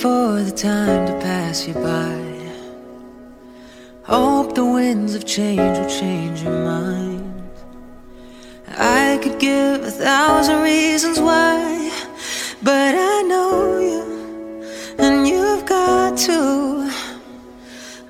for the time to pass you by. Hope the winds of change will change your mind. I could give a thousand reasons why, but I know you, and you've got to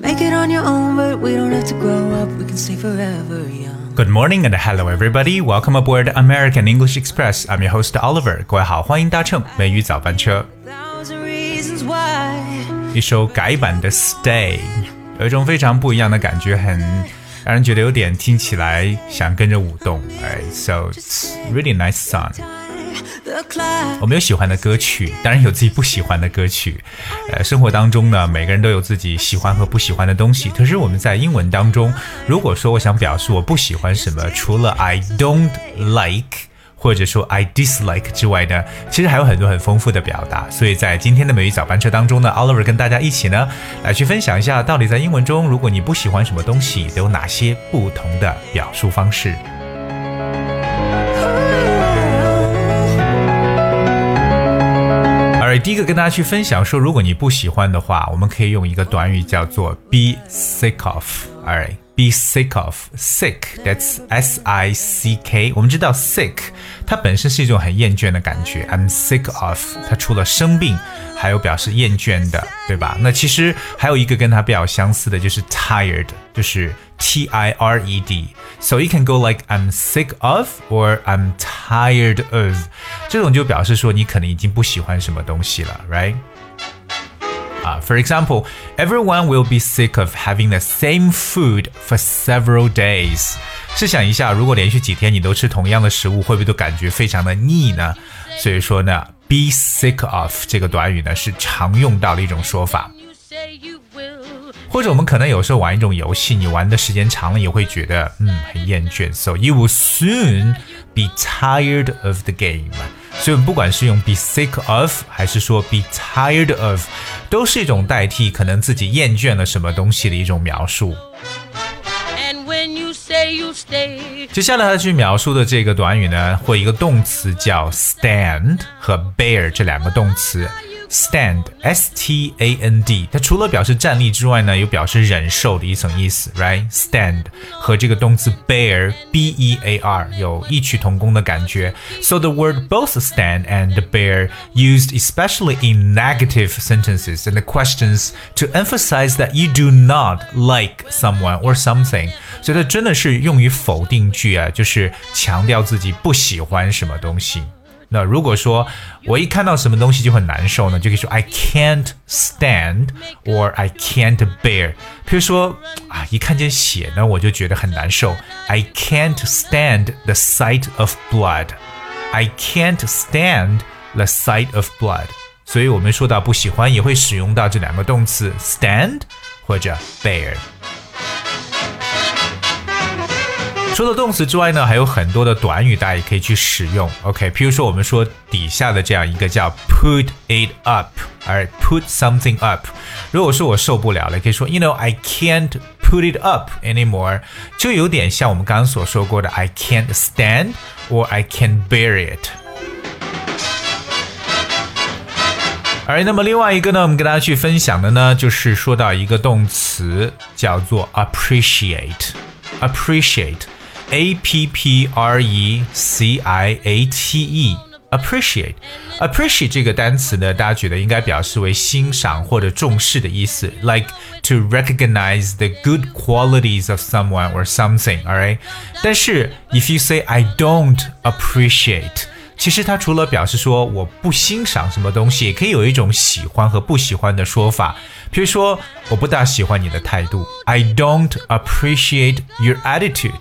make it on your own. But we don't have to grow up, we can stay forever young. Good morning and hello everybody. Welcome aboard American English Express. I'm your host Oliver. 各位好，欢迎搭乘美语早班车。 一首改版的《Stay》，有一种非常不一样的感觉，很让人觉得有点听起来想跟着舞动。哎，so it's really nice song。我们有喜欢的歌曲，当然有自己不喜欢的歌曲。呃，生活当中呢，每个人都有自己喜欢和不喜欢的东西。可是我们在英文当中，如果说我想表示我不喜欢什么，除了 I don't like。或者说 I dislike 之外呢，其实还有很多很丰富的表达。所以在今天的美语早班车当中呢，Oliver 跟大家一起呢来去分享一下，到底在英文中，如果你不喜欢什么东西，都有哪些不同的表述方式。Alright，第一个跟大家去分享说，如果你不喜欢的话，我们可以用一个短语叫做 be sick of。Alright Alright。Be sick of sick, that's S I C K。我们知道 sick，它本身是一种很厌倦的感觉。I'm sick of，它除了生病，还有表示厌倦的，对吧？那其实还有一个跟它比较相似的，就是 tired，就是 T I R E D。So you can go like I'm sick of or I'm tired of，这种就表示说你可能已经不喜欢什么东西了，right？ 啊，For example, everyone will be sick of having the same food for several days。试想一下，如果连续几天你都吃同样的食物，会不会都感觉非常的腻呢？所以说呢，be sick of 这个短语呢是常用到的一种说法。 You say you will. 或者我们可能有时候玩一种游戏，你玩的时间长了也会觉得嗯很厌倦，so you will soon be tired of the game。所以我们不管是用 be sick of 还是说 be tired of， 都是一种代替可能自己厌倦了什么东西的一种描述。接下来他去描述的这个短语呢，或一个动词叫 stand 和 bear 这两个动词。stand s t a n d，它除了表示站立之外呢，有表示忍受的一层意思，right？stand 和这个动词 bear b e a r 有异曲同工的感觉。So the word both stand and bear used especially in negative sentences and questions to emphasize that you do not like someone or something。所以它真的是用于否定句啊，就是强调自己不喜欢什么东西。 那如果说我一看到什么东西就很难受呢，就可以说 I can't stand or I can't bear。比如说啊，一看见血呢，我就觉得很难受。I can't stand the sight of blood. I can't stand the sight of blood. 所以我们说到不喜欢，也会使用到这两个动词 stand 或者 bear。 除了动词之外呢，还有很多的短语，大家也可以去使用。OK，譬如说我们说底下的这样一个叫 put it up，而 put something up。如果说我受不了了，可以说 You know I can't put it up anymore，就有点像我们刚刚所说过的 I can't stand or I can't bear it。而那么另外一个呢，我们跟大家去分享的呢，就是说到一个动词叫做 appreciate，appreciate。A P P R E C I A T E appreciate appreciate 这个单词呢，大家觉得应该表示为欣赏或者重视的意思，like to recognize the good qualities of someone or something，alright？但是 if you say I don't appreciate，其实它除了表示说我不欣赏什么东西，也可以有一种喜欢和不喜欢的说法。比如说，我不大喜欢你的态度，I don't appreciate your attitude。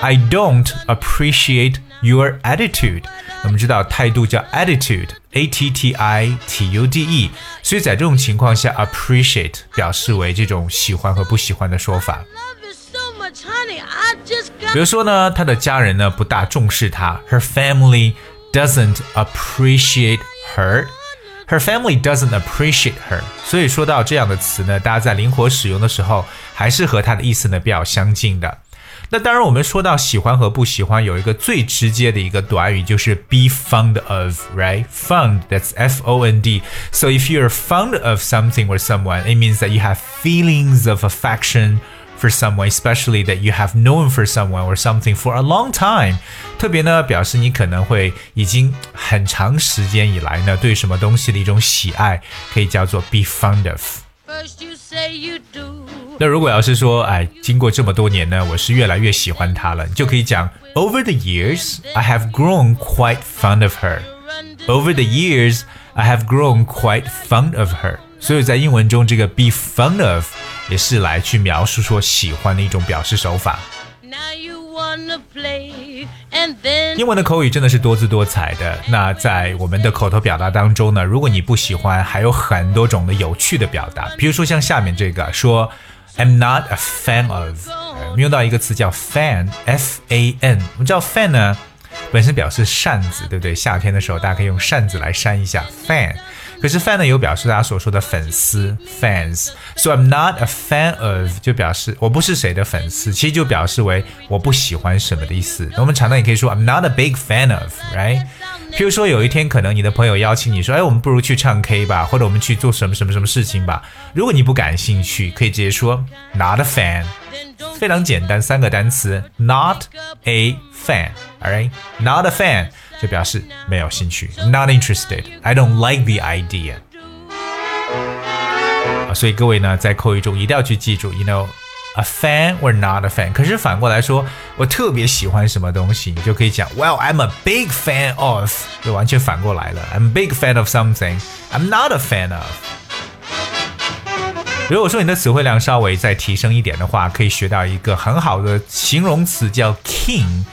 I don't appreciate your attitude。我们知道态度叫 attitude，a t t i t u d e，所以在这种情况下，appreciate 表示为这种喜欢和不喜欢的说法。 love is so much, honey. I just 比 got 如说呢，他的家人呢不大重视他，Her family doesn't appreciate her。Her family doesn't appreciate her。所以说到这样的词呢，大家在灵活使用的时候，还是和它的意思呢比较相近的。 那当然，我们说到喜欢和不喜欢，有一个最直接的一个短语就是 be fond of，right？Fond that's F O N D. So if you're fond of something or someone, it means that you have feelings of affection for someone, especially that you have known for someone or something for a long time. 特别呢，表示你可能会已经很长时间以来呢，对什么东西的一种喜爱，可以叫做 be fond of。 First you say you do. 那如果要是说，哎，经过这么多年呢，我是越来越喜欢她了，你就可以讲，Over the years, I have grown quite fond of her. Over the years, I have grown quite fond of her. 所以在英文中，这个 be fond of 也是来去描述说喜欢的一种表示手法。 Now you wanna play, and then 英文的口语真的是多姿多彩的。那在我们的口头表达当中呢，如果你不喜欢，还有很多种的有趣的表达，比如说像下面这个说 I'm not a fan of，我们用到一个词叫 fan，f a n。我们知道 fan 呢本身表示扇子，对不对？夏天的时候大家可以用扇子来扇一下 fan。可是 fan 呢有表示大家所说的粉丝 fans，so I'm not a fan of 就表示我不是谁的粉丝，其实就表示为我不喜欢什么的意思。那我们常常也可以说 I'm not a big fan of，right？譬如说有一天可能你的朋友邀请你说，哎，我们不如去唱 K 吧，或者我们去做什么什么什么事情吧。如果你不感兴趣，可以直接说 not a fan。非常简单，三个单词，not a fan，all right，not a fan 就表示没有兴趣，not interested。I don't like the idea。啊，所以各位呢，在口语中一定要去记住，you know。A fan or not a fan？可是反过来说，我特别喜欢什么东西，你就可以讲，Well, I'm a big fan of，就完全反过来了。I'm a big fan of something. I'm not a fan of。如果说你的词汇量稍微再提升一点的话，可以学到一个很好的形容词，叫 keen。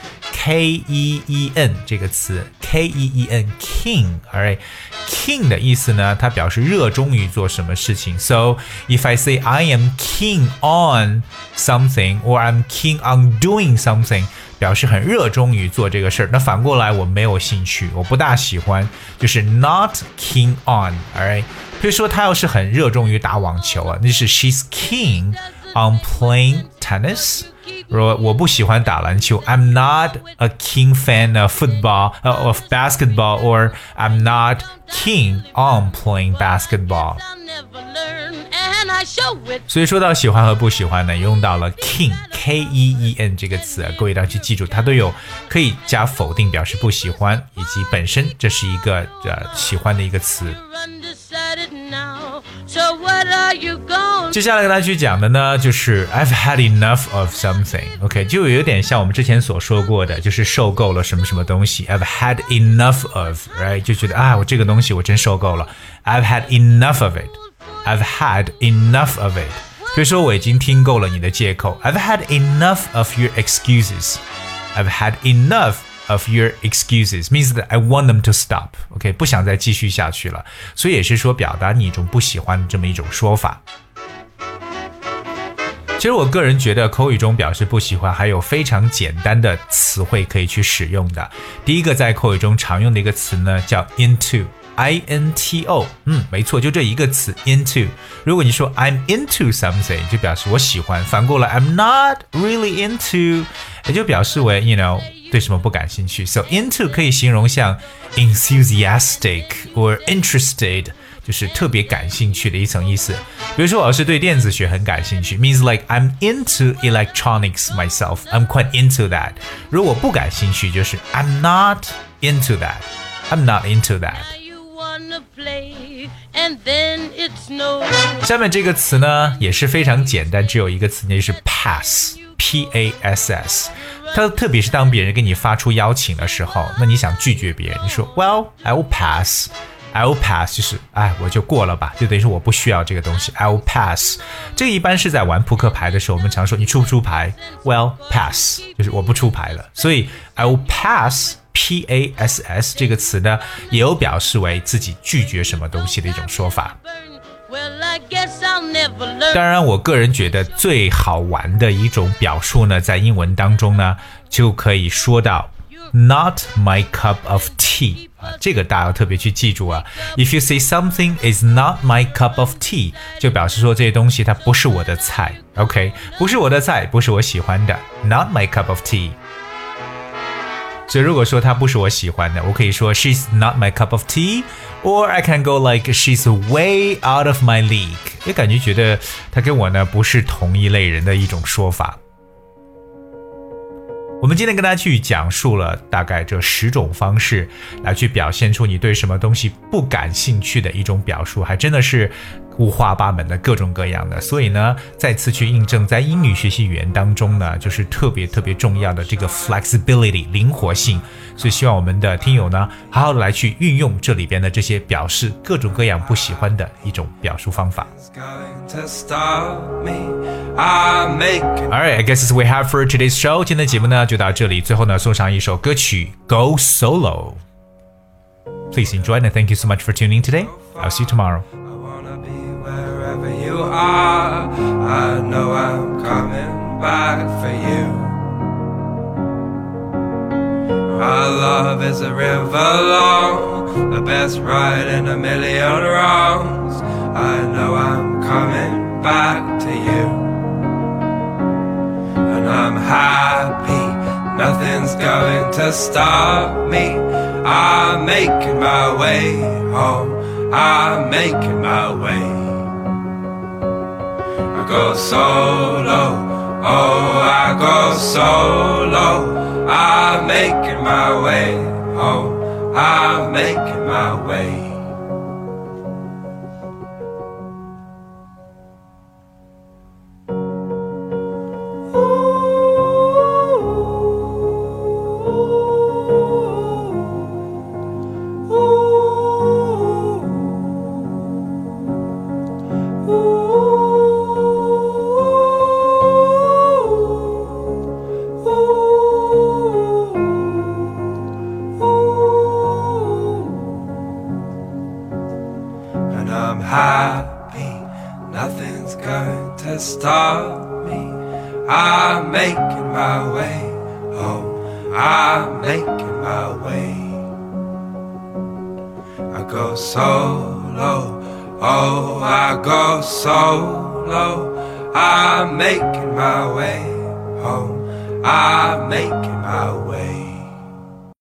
K E E N 这个词，K E E N keen，alright。Keen 的意思呢，它表示热衷于做什么事情。So if I say I am keen on something or I'm keen on doing something，表示很热衷于做这个事儿。那反过来，我没有兴趣，我不大喜欢，就是 not keen on，alright。比如说，他要是很热衷于打网球啊，那是 she's keen on playing tennis。说我不喜欢打篮球，I'm not a keen fan of football, uh, of basketball, or I'm not keen on playing basketball。 I'll never learn, and I show it. 所以说到喜欢和不喜欢呢，用到了 keen k e e n 这个词啊，各位一定要去记住，它都有可以加否定表示不喜欢，以及本身这是一个呃喜欢的一个词。 You're undecided now, so what are you going 接下来跟大家去讲的呢，就是 I've had enough of something。OK，就有点像我们之前所说过的，就是受够了什么什么东西。I've had enough of，right？就觉得啊，我这个东西我真受够了。I've had enough of it。I've had enough of it。比如说，我已经听够了你的借口。I've had enough of your excuses。I've had enough of your excuses means that I want them to stop. OK，不想再继续下去了，所以也是说表达你一种不喜欢这么一种说法。其实我个人觉得口语中表示不喜欢还有非常简单的词汇可以去使用的。第一个在口语中常用的一个词呢叫 into。I N T O，嗯，没错，就这一个词 into。如果你说 I'm into something，就表示我喜欢；反过来 I'm not really into，也就表示为 you know 对什么不感兴趣。So into 可以形容像 enthusiastic or interested。就是特别感兴趣的一层意思。比如说，我要是对电子学很感兴趣，means like I'm into electronics myself. I'm quite into that. 如果不感兴趣，就是 I'm not into that. I'm not into that. Now you wanna play, and then it's no. 下面这个词呢也是非常简单，只有一个词，那就是 pass。P A S S，它特别是当别人给你发出邀请的时候，那你想拒绝别人，你说 Well, I will pass。 I'll pass 就是哎，我就过了吧，就等于说我不需要这个东西。I'll pass，这个一般是在玩扑克牌的时候，我们常说你出不出牌？Well, pass 就是我不出牌了。所以 I'll pass P A S S 这个词呢，也有表示为自己拒绝什么东西的一种说法。当然，我个人觉得最好玩的一种表述呢，在英文当中呢，就可以说到 “not my cup of tea”。啊，这个大家要特别去记住啊。If you say something is not my cup of tea，就表示说这些东西它不是我的菜。OK，不是我的菜，不是我喜欢的，not my cup of tea。所以如果说它不是我喜欢的，我可以说 She's not my cup of tea，or I can go like She's way out of my league，也感觉觉得她跟我呢不是同一类人的一种说法。 我们今天跟大家去讲述了大概这十种方式，来去表现出你对什么东西不感兴趣的一种表述，还真的是五花八门的各种各样的。所以呢，再次去印证，在英语学习语言当中呢，就是特别特别重要的这个 flexibility 灵活性。所以希望我们的听友呢，好好的来去运用这里边的这些表示各种各样不喜欢的一种表述方法。Alright, I guess we have for today's show，今天的节目呢就到这里。最后呢，送上一首歌曲《Go Solo》。Please enjoy and thank you so much for tuning today. I'll see you tomorrow. Are. I know I'm coming back for you. Our love is a river long, the best ride in a million wrongs. I know I'm coming back to you. And I'm happy, nothing's going to stop me. I'm making my way home, I'm making my way. Go solo, oh, I go solo. I'm making my way home. I'm making my way. Nothing's going to stop me. I'm making my way home. I'm making my way. I go solo. Oh, I go solo. I'm making my way home. I'm making my way.